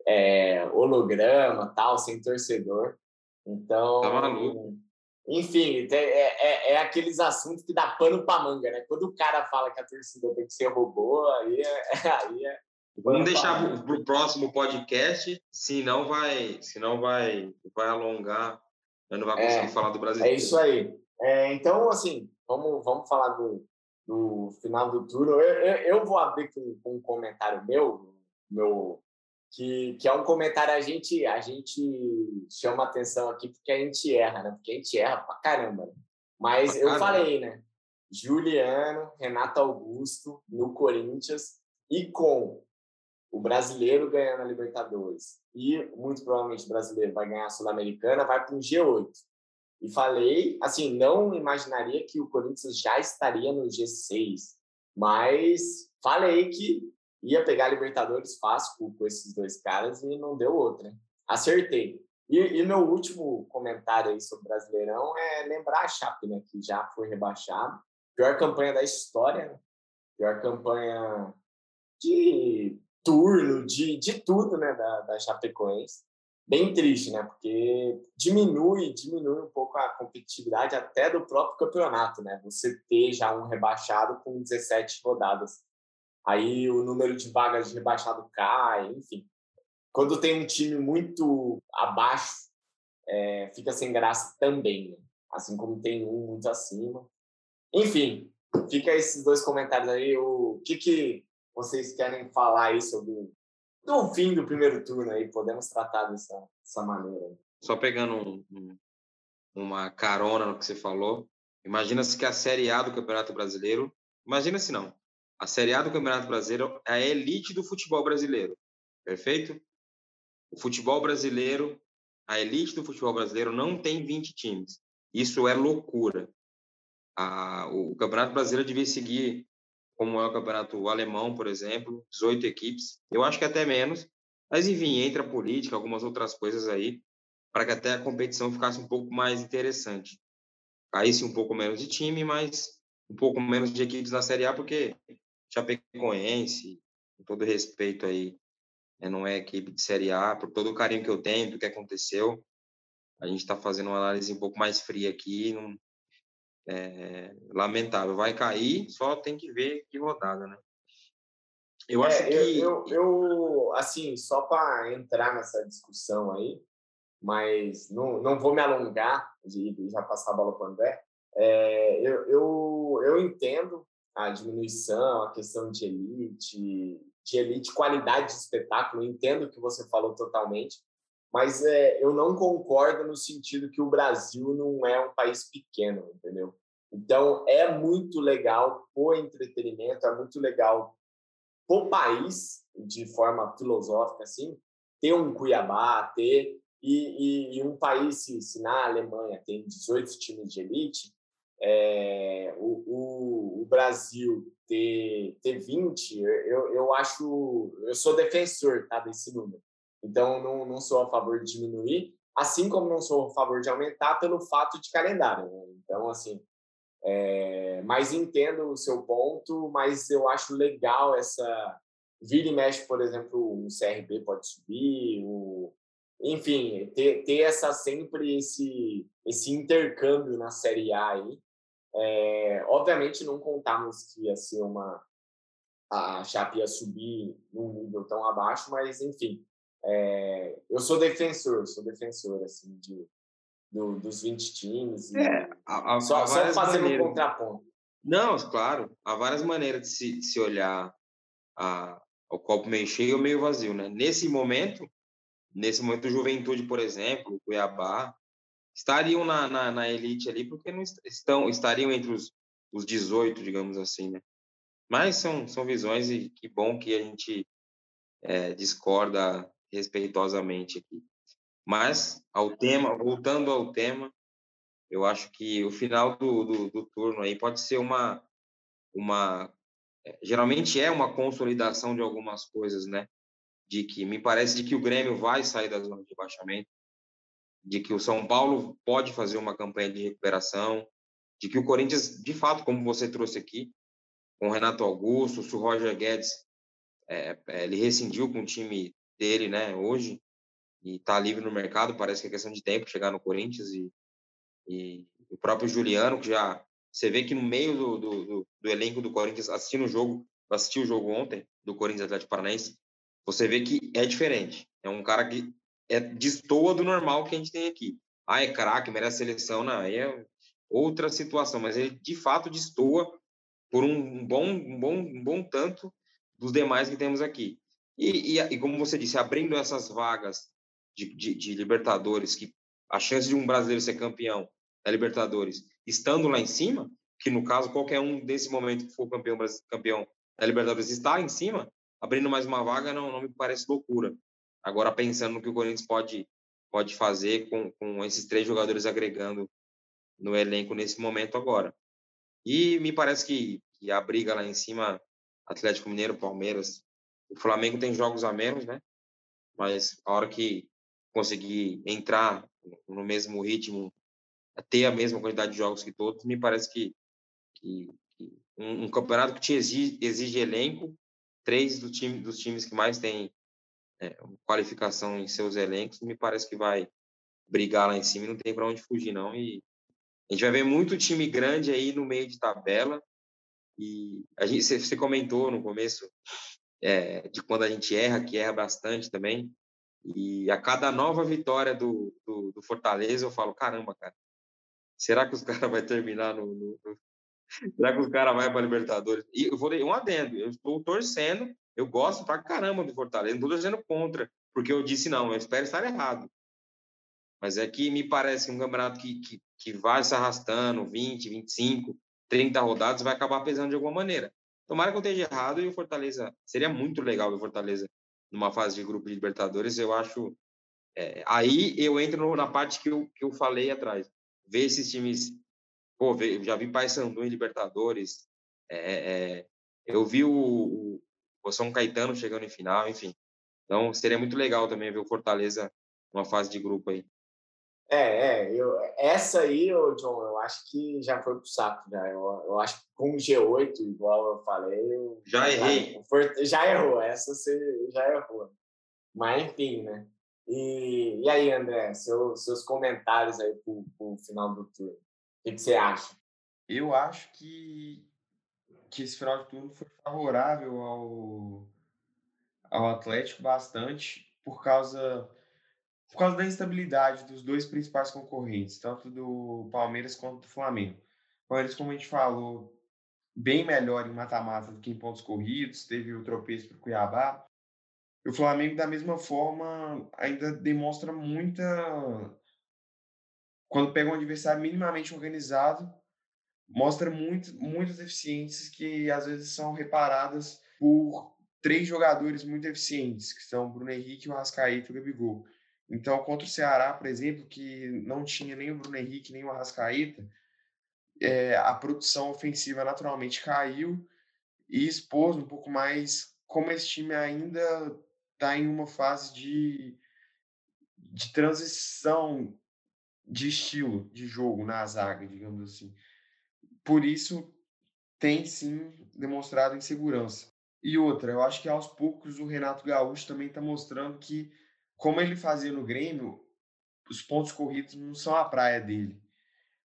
é, holograma, tal, sem torcedor. Então, tá maluco. Enfim, é, é, é, aqueles assuntos que dá pano para manga, né? Quando o cara fala que a torcida tem que ser robô, aí é. Aí é Vamos deixar para o próximo podcast, senão vai, senão vai, vai alongar, eu não vai conseguir é, falar do Brasil. É isso aí. É, então, assim, vamos, vamos falar do, do final do turno. Eu, eu, eu vou abrir com, com um comentário meu, meu que, que é um comentário a gente a gente chama atenção aqui porque a gente erra, né? Porque a gente erra pra caramba. Né? Mas eu falei, né? Juliano, Renato Augusto no Corinthians e com o brasileiro ganhando a Libertadores e muito provavelmente o brasileiro vai ganhar a Sul-Americana, vai para um G8. E falei, assim, não imaginaria que o Corinthians já estaria no G6, mas falei que ia pegar Libertadores fácil com esses dois caras e não deu outra. Acertei. E, e meu último comentário aí sobre o Brasileirão é lembrar a Chape, né, que já foi rebaixado. Pior campanha da história, né? pior campanha de turno, de, de tudo, né, da, da Chapecoense. Bem triste, né, porque diminui, diminui um pouco a competitividade até do próprio campeonato, né, você ter já um rebaixado com 17 rodadas aí o número de vagas de rebaixado cai, enfim. Quando tem um time muito abaixo, é, fica sem graça também, né? assim como tem um muito acima. Enfim, fica esses dois comentários aí. O que, que vocês querem falar aí sobre o fim do primeiro turno aí? Podemos tratar dessa, dessa maneira. Só pegando um, um, uma carona no que você falou, imagina-se que a Série A do Campeonato Brasileiro, imagina-se não, a Série A do Campeonato Brasileiro é a elite do futebol brasileiro. Perfeito? O futebol brasileiro, a elite do futebol brasileiro não tem 20 times. Isso é loucura. A, o Campeonato Brasileiro devia seguir como é o Campeonato Alemão, por exemplo, 18 equipes. Eu acho que até menos. Mas, enfim, entra política, algumas outras coisas aí. para que até a competição ficasse um pouco mais interessante. Caísse um pouco menos de time, mas um pouco menos de equipes na Série A, porque Chapecoense, com todo respeito aí, né, não é equipe de Série A, por todo o carinho que eu tenho do que aconteceu, a gente está fazendo uma análise um pouco mais fria aqui, não, é, lamentável. Vai cair, só tem que ver que rodada, né? Eu é, acho que. Eu, eu, eu assim, só para entrar nessa discussão aí, mas não, não vou me alongar de, de já passar a bola para o André. É, eu, eu, eu entendo a diminuição, a questão de elite, de elite, qualidade de espetáculo, entendo o que você falou totalmente, mas é, eu não concordo no sentido que o Brasil não é um país pequeno, entendeu? Então, é muito legal o entretenimento, é muito legal o país, de forma filosófica, assim, ter um Cuiabá, ter. E, e, e um país, se, na Alemanha tem 18 times de elite, é, o, o, o, Brasil ter, ter 20, eu, eu acho. Eu sou defensor tá, desse número. Então, não, não sou a favor de diminuir, assim como não sou a favor de aumentar pelo fato de calendário. Né? Então, assim, é, mas entendo o seu ponto, mas eu acho legal essa. Vira e mexe, por exemplo, o CRB pode subir, o, enfim, ter, ter essa sempre esse, esse intercâmbio na Série A aí. É, obviamente não contamos que ia ser uma a Chape ia subir num nível tão abaixo, mas enfim, é, eu sou defensor, sou defensor assim de do, dos 20 times. É, há, há, só, há só fazendo um contraponto. Não, claro, há várias maneiras de se, de se olhar a, o copo meio cheio ou meio vazio, né? Nesse momento, nesse momento, Juventude, por exemplo, Cuiabá, estariam na, na, na, elite ali porque não estão estariam entre os, os 18, digamos assim, né? Mas são, são visões e que bom que a gente é, discorda respeitosamente aqui. Mas, ao tema, voltando ao tema, eu acho que o final do, do, do turno aí pode ser uma, uma. É, geralmente é uma consolidação de algumas coisas, né? De que me parece de que o Grêmio vai sair da zona de baixamento, de que o São Paulo pode fazer uma campanha de recuperação, de que o Corinthians, de fato, como você trouxe aqui, com o Renato Augusto, o Roger Guedes, é, é, ele rescindiu com o time dele, né? Hoje e tá livre no mercado, parece que é questão de tempo chegar no Corinthians e, e o próprio Juliano, que já você vê que no meio do, do, do, elenco do Corinthians, assistindo o jogo, assisti o jogo ontem do Corinthians Atlético Paranaense, você vê que é diferente. É um cara que é destoa do normal que a gente tem aqui. Ah, é craque, merece seleção, não, aí é outra situação, mas ele de fato destoa por um bom, um bom, um bom tanto dos demais que temos aqui. E, e, e como você disse, abrindo essas vagas de, de, de, Libertadores, que a chance de um brasileiro ser campeão da Libertadores, estando lá em cima, que no caso qualquer um desse momento que for campeão, campeão da Libertadores está em cima, abrindo mais uma vaga não, não me parece loucura. Agora pensando no que o Corinthians pode pode fazer com, com esses três jogadores agregando no elenco nesse momento agora. E me parece que, que a briga lá em cima, Atlético Mineiro, Palmeiras, o Flamengo tem jogos a menos, né? Mas a hora que conseguir entrar no mesmo ritmo, ter a mesma quantidade de jogos que todos, me parece que, que, que um, um, campeonato que te exige, exige elenco, três do time, dos times que mais têm é, qualificação em seus elencos, me parece que vai brigar lá em cima e não tem para onde fugir, não. E a gente vai ver muito time grande aí no meio de tabela. E a gente, você comentou no começo é, de quando a gente erra, que erra bastante também. E a cada nova vitória do, do, do Fortaleza, eu falo, caramba, cara, será que os caras vão terminar no, no. Será que os caras vão para Libertadores? E eu vou um adendo, eu estou torcendo, eu gosto pra caramba do Fortaleza, não estou torcendo contra, porque eu disse não, eu espero estar errado. Mas é que me parece que um campeonato que, que, que vai se arrastando 20, 25, 30 rodadas vai acabar pesando de alguma maneira. Tomara que eu esteja errado e o Fortaleza. Seria muito legal o Fortaleza numa fase de grupo de Libertadores, eu acho. É, aí eu entro na parte que eu, que eu falei atrás. Ver esses times. Pô, já vi Paysandu em Libertadores. É, é, eu vi o, o São Caetano chegando em final, enfim. Então seria muito legal também ver o Fortaleza numa fase de grupo aí. É, é, eu, essa aí, ô, John, eu acho que já foi pro saco, já. Eu, eu acho que com o G8, igual eu falei. Eu, já errei. Já, já errou, essa você já errou. Mas, enfim, né? E, e aí, André, seu, seus comentários aí pro, pro final do turno. O que, que você acha? Eu acho que, que esse final de turno foi favorável ao, ao Atlético bastante por causa por causa da instabilidade dos dois principais concorrentes, tanto do Palmeiras quanto do Flamengo. O Palmeiras, como a gente falou, bem melhor em mata-mata do que em pontos corridos, teve o tropeço para o Cuiabá. E o Flamengo, da mesma forma, ainda demonstra muita. Quando pega um adversário minimamente organizado, mostra muito, muitas deficiências que às vezes são reparadas por três jogadores muito eficientes, que são Bruno Henrique, o Arrascaeta e o Gabigol. Então, contra o Ceará, por exemplo, que não tinha nem o Bruno Henrique, nem o Arrascaeta, é, a produção ofensiva naturalmente caiu e expôs um pouco mais como esse time ainda está em uma fase de, de transição de estilo de jogo na zaga, digamos assim. Por isso, tem sim demonstrado insegurança. E outra, eu acho que aos poucos o Renato Gaúcho também está mostrando que como ele fazia no Grêmio, os pontos corridos não são a praia dele.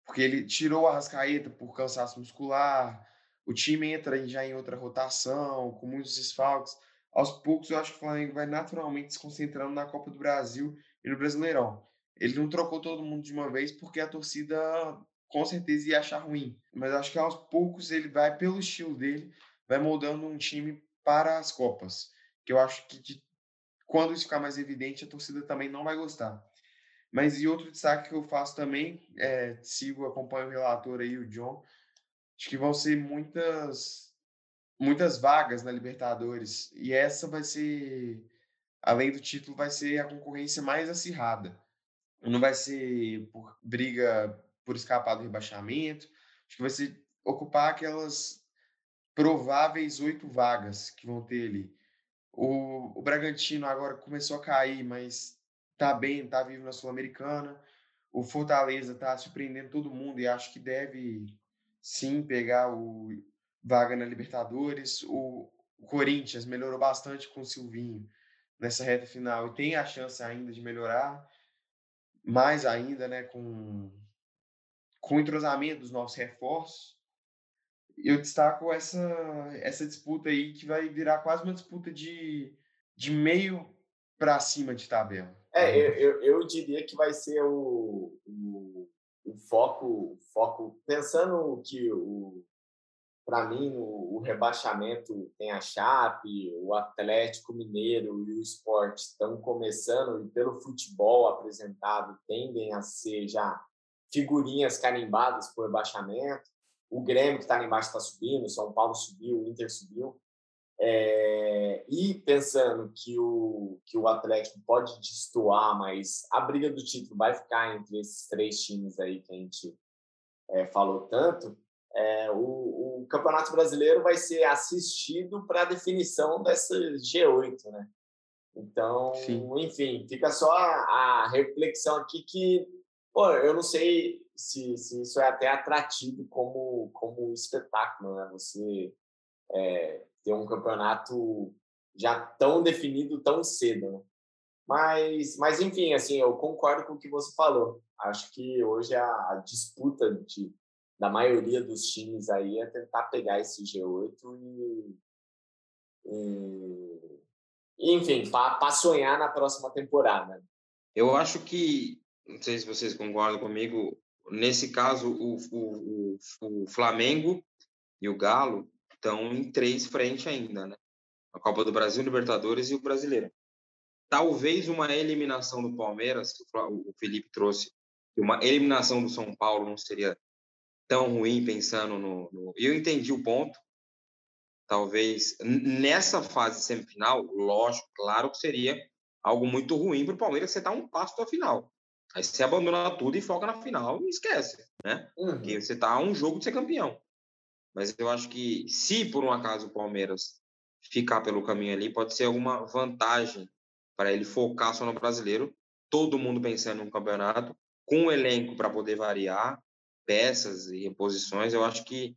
Porque ele tirou a Rascaeta por cansaço muscular, o time entra já em outra rotação, com muitos desfalques. Aos poucos, eu acho que o Flamengo vai naturalmente se concentrando na Copa do Brasil e no Brasileirão. Ele não trocou todo mundo de uma vez porque a torcida com certeza ia achar ruim. Mas acho que aos poucos ele vai, pelo estilo dele, vai moldando um time para as Copas. Que eu acho que de quando isso ficar mais evidente, a torcida também não vai gostar. Mas e outro destaque que eu faço também, é, sigo, acompanho o relator aí, o John, acho que vão ser muitas, muitas vagas na Libertadores. E essa vai ser, além do título, vai ser a concorrência mais acirrada. Não vai ser por briga por escapar do rebaixamento, acho que vai ser ocupar aquelas prováveis oito vagas que vão ter ali. O, o Bragantino agora começou a cair, mas tá bem, tá vivo na Sul-Americana. O Fortaleza tá surpreendendo todo mundo e acho que deve sim pegar o vaga na Libertadores. O, o Corinthians melhorou bastante com o Silvinho nessa reta final e tem a chance ainda de melhorar mais ainda, né, com com o entrosamento dos novos reforços eu destaco essa, essa disputa aí que vai virar quase uma disputa de, de meio para cima de tabela. É, eu, eu, eu, diria que vai ser o, o, o foco, foco, pensando que o para mim o, o, rebaixamento tem a Chape, o Atlético Mineiro e o Sport estão começando e pelo futebol apresentado tendem a ser já figurinhas carimbadas por rebaixamento o Grêmio que está lá embaixo está subindo, o São Paulo subiu, o Inter subiu. É, e pensando que o, que o Atlético pode destoar, mas a briga do título vai ficar entre esses três times aí que a gente é, falou tanto, é, o, o, Campeonato Brasileiro vai ser assistido para a definição dessa G8, né? Então, Sim. enfim, fica só a, a reflexão aqui que, pô, eu não sei se, se isso é até atrativo como, como espetáculo, né? Você é, ter um campeonato já tão definido tão cedo, né? Mas, mas enfim, assim, eu concordo com o que você falou. Acho que hoje a, a disputa de, da maioria dos times aí é tentar pegar esse G8 e, e enfim, para sonhar na próxima temporada. Eu acho que, não sei se vocês concordam comigo, Nesse caso, o, o, o, Flamengo e o Galo estão em três frente ainda, né? A Copa do Brasil, Libertadores e o Brasileiro. Talvez uma eliminação do Palmeiras, o Felipe trouxe, uma eliminação do São Paulo não seria tão ruim pensando no, no... Eu entendi o ponto. Talvez nessa fase semifinal, lógico, claro que seria algo muito ruim para o Palmeiras você dar um passo da final. Aí você abandona tudo e foca na final e esquece, né? Uhum. Porque você tá a um jogo de ser campeão. Mas eu acho que se por um acaso o Palmeiras ficar pelo caminho ali, pode ser alguma vantagem para ele focar só no brasileiro, todo mundo pensando no campeonato, com o elenco para poder variar peças e reposições, eu acho que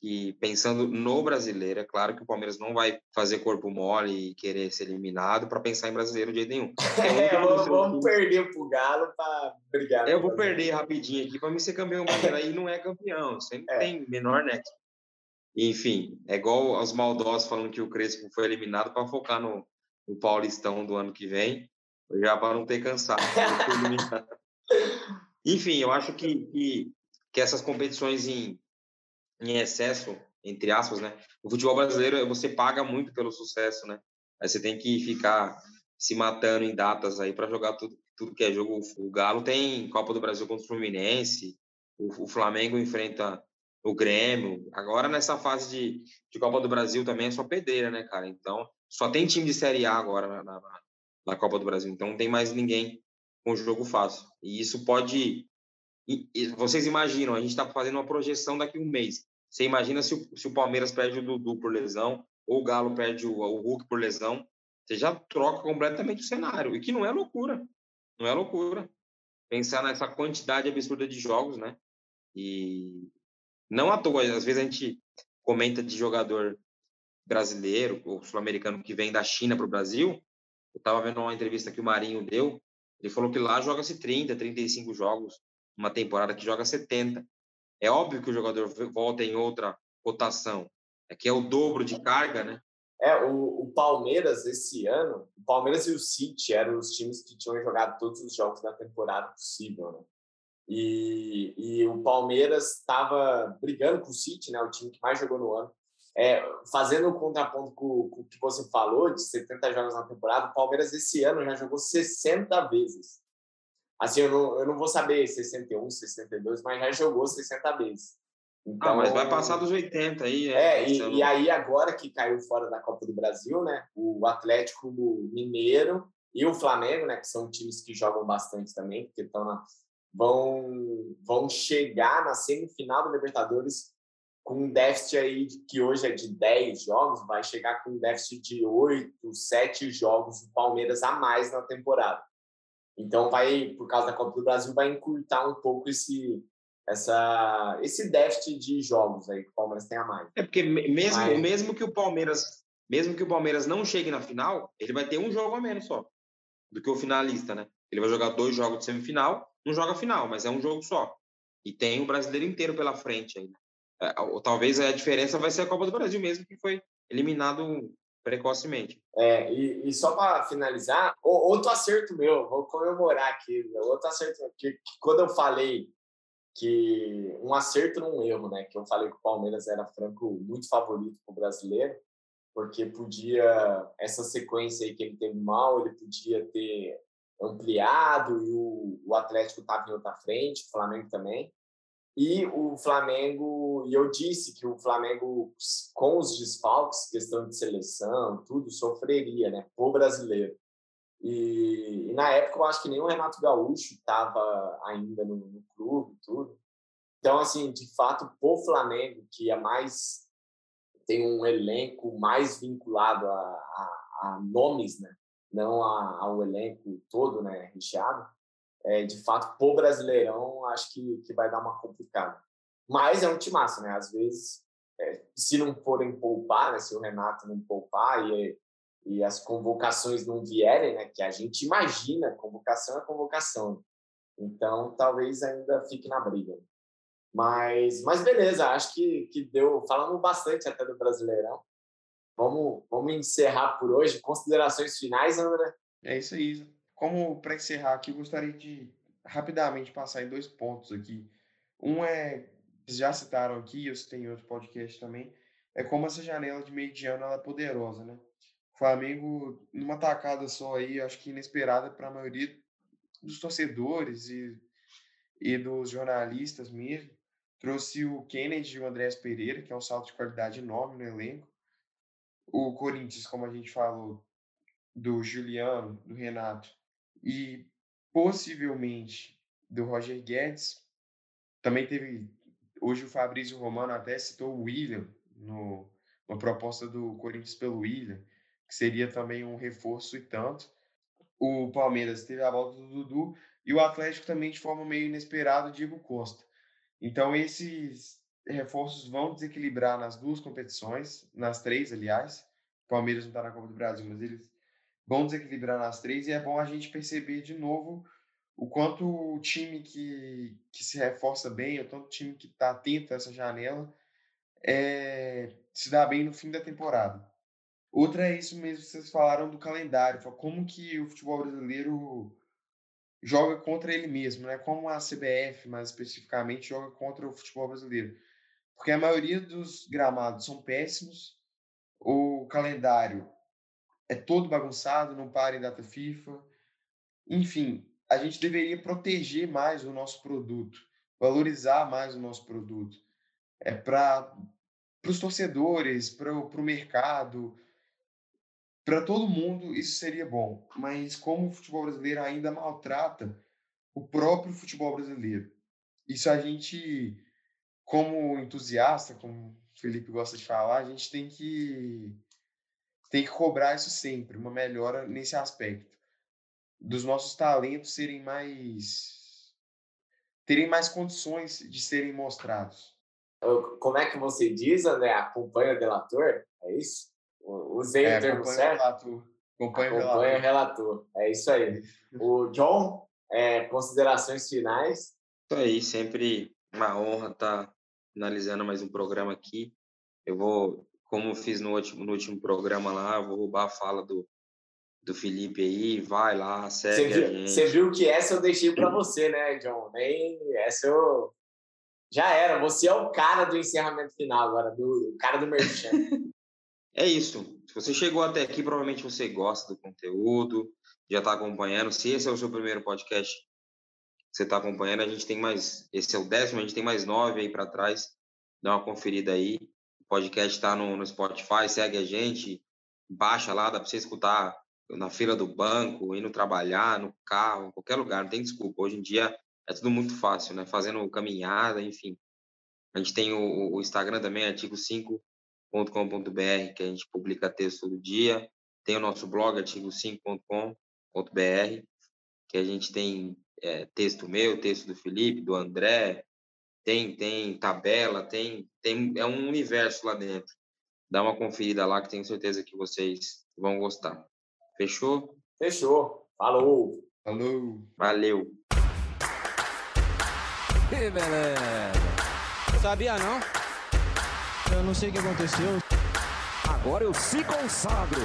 que pensando no brasileiro, é claro que o Palmeiras não vai fazer corpo mole e querer ser eliminado para pensar em brasileiro de jeito nenhum. É, vamos, vamos perder pro Galo para brigar. Eu vou perder rapidinho aqui para me ser campeão brasileiro aí não é campeão, você não é. tem menor nexo. Enfim, é igual aos maldosos falando que o Crespo foi eliminado para focar no, no Paulistão do ano que vem, já para não ter cansado. Enfim, eu acho que, que, que essas competições em em excesso, entre aspas, né? O futebol brasileiro, você paga muito pelo sucesso, né? Aí você tem que ficar se matando em datas aí para jogar tudo, tudo que é jogo. O Galo tem Copa do Brasil contra o Fluminense, o, o Flamengo enfrenta o Grêmio. Agora, nessa fase de, de Copa do Brasil também é só pedreira, né, cara? Então, só tem time de Série A agora na, na, na Copa do Brasil. Então, não tem mais ninguém com jogo fácil. E isso pode e, e vocês imaginam, a gente está fazendo uma projeção daqui a um mês. Você imagina se o, se o Palmeiras perde o Dudu por lesão, ou o Galo perde o, o Hulk por lesão, você já troca completamente o cenário. E que não é loucura. Não é loucura. Pensar nessa quantidade absurda de jogos, né? E não à toa, às vezes a gente comenta de jogador brasileiro ou sul-americano que vem da China para o Brasil. Eu estava vendo uma entrevista que o Marinho deu. Ele falou que lá joga-se 30, 35 jogos uma temporada que joga 70. É óbvio que o jogador volta em outra rotação, é que é o dobro de carga, né? É, o, o, Palmeiras esse ano, o Palmeiras e o City eram os times que tinham jogado todos os jogos da temporada possível, né? E, e o Palmeiras estava brigando com o City, né? O time que mais jogou no ano. É, fazendo o contraponto com, com o que você falou, de 70 jogos na temporada, o Palmeiras esse ano já jogou 60 vezes. Assim, eu não, eu não vou saber 61, 62, mas já jogou 60 vezes. Então, ah, mas vai então, passar dos 80 aí. É, é e, e, aí agora que caiu fora da Copa do Brasil, né? O Atlético Mineiro e o Flamengo, né? Que são times que jogam bastante também, porque estão na, vão, vão chegar na semifinal do Libertadores com um déficit aí que hoje é de 10 jogos, vai chegar com um déficit de 8, 7 jogos do Palmeiras a mais na temporada. Então, vai, por causa da Copa do Brasil, vai encurtar um pouco esse, essa, esse déficit de jogos aí que o Palmeiras tem a mais. É porque mesmo, Mas... mesmo que o Palmeiras mesmo que o Palmeiras não chegue na final, ele vai ter um jogo a menos só do que o finalista, né? Ele vai jogar dois jogos de semifinal, não joga final, mas é um jogo só. E tem o brasileiro inteiro pela frente ainda. É, talvez a diferença vai ser a Copa do Brasil mesmo, que foi eliminado precocemente. É, e, e só para finalizar, outro acerto meu, vou comemorar aqui, outro acerto, que, que quando eu falei que um acerto num erro, né? Que eu falei que o Palmeiras era franco muito favorito para o brasileiro, porque podia essa sequência aí que ele teve mal, ele podia ter ampliado e o, o Atlético estava em outra frente, o Flamengo também. E o Flamengo, e eu disse que o Flamengo, com os desfalques, questão de seleção, tudo, sofreria, né? O brasileiro. E, e, na época eu acho que nem o Renato Gaúcho estava ainda no, no clube, tudo. Então, assim, de fato, o Flamengo, que é mais tem um elenco mais vinculado a, a, a nomes, né? Não a, ao elenco todo, né? Recheado é, de fato, pro Brasileirão, acho que, que vai dar uma complicada. Mas é um timaço, né? Às vezes, é, se não forem poupar, né? Se o Renato não poupar e, e as convocações não vierem, né? Que a gente imagina, convocação é convocação. Então, talvez ainda fique na briga. Mas, mas beleza, acho que, que deu, falando bastante até do Brasileirão. Vamos, vamos encerrar por hoje. Considerações finais, André? É isso aí. Como para encerrar aqui, gostaria de rapidamente passar em dois pontos aqui. Um é, já citaram aqui, eu citei em outro podcast também, é como essa janela de meio de ano ela é poderosa, né? O Flamengo, numa tacada só aí, acho que inesperada para a maioria dos torcedores e, e dos jornalistas mesmo, trouxe o Kennedy e o Andrés Pereira, que é um salto de qualidade enorme no elenco. O Corinthians, como a gente falou, do Juliano, do Renato, e possivelmente do Roger Guedes. Também teve, hoje o Fabrício Romano até citou o William, no, uma proposta do Corinthians pelo William, que seria também um reforço e tanto. O Palmeiras teve a volta do Dudu e o Atlético também de forma meio inesperada, Diego Costa. Então esses reforços vão desequilibrar nas duas competições, nas três, aliás. O Palmeiras não está na Copa do Brasil, mas eles vão desequilibrar nas três e é bom a gente perceber de novo o quanto o time que, que se reforça bem, o tanto time que está atento a essa janela, é, se dá bem no fim da temporada. Outra é isso mesmo que vocês falaram do calendário, como que o futebol brasileiro joga contra ele mesmo, né? Como a CBF, mais especificamente, joga contra o futebol brasileiro. Porque a maioria dos gramados são péssimos, o calendário é todo bagunçado, não para em data FIFA. Enfim, a gente deveria proteger mais o nosso produto, valorizar mais o nosso produto. É para os torcedores, para o mercado, para todo mundo isso seria bom. Mas como o futebol brasileiro ainda maltrata o próprio futebol brasileiro. Isso a gente, como entusiasta, como o Felipe gosta de falar, a gente tem que tem que cobrar isso sempre, uma melhora nesse aspecto dos nossos talentos serem mais terem mais condições de serem mostrados. Como é que você diz, André? Acompanha o delator? É isso? Usei é, o termo certo? Relator. Acompanha, acompanha o relator. É isso aí. O John, é, considerações finais? Isso aí, sempre uma honra estar tá finalizando mais um programa aqui. Eu vou, como fiz no último, no último programa lá, vou roubar a fala do, do Felipe aí, vai lá, segue você viu. Você viu que essa eu deixei para você, né, John? Nem essa eu já era. Você é o cara do encerramento final agora, do o cara do merchan. é isso. Se você chegou até aqui, provavelmente você gosta do conteúdo, já está acompanhando. Se esse é o seu primeiro podcast você está acompanhando, a gente tem mais. Esse é o décimo, a gente tem mais nove aí para trás. Dá uma conferida aí. Podcast está no, no Spotify, segue a gente, baixa lá, dá para você escutar na fila do banco, indo trabalhar, no carro, em qualquer lugar, não tem desculpa. Hoje em dia é tudo muito fácil, né? Fazendo caminhada, enfim. A gente tem o, o Instagram também, artigo5.com.br, que a gente publica texto todo dia. Tem o nosso blog, artigo5.com.br, que a gente tem é, texto meu, texto do Felipe, do André, tem, tem tabela, tem, tem, é um universo lá dentro. Dá uma conferida lá que tenho certeza que vocês vão gostar. Fechou? Fechou. Falou. Falou. Valeu. Que beleza. Sabia não? Eu não sei o que aconteceu. Agora eu se consagro.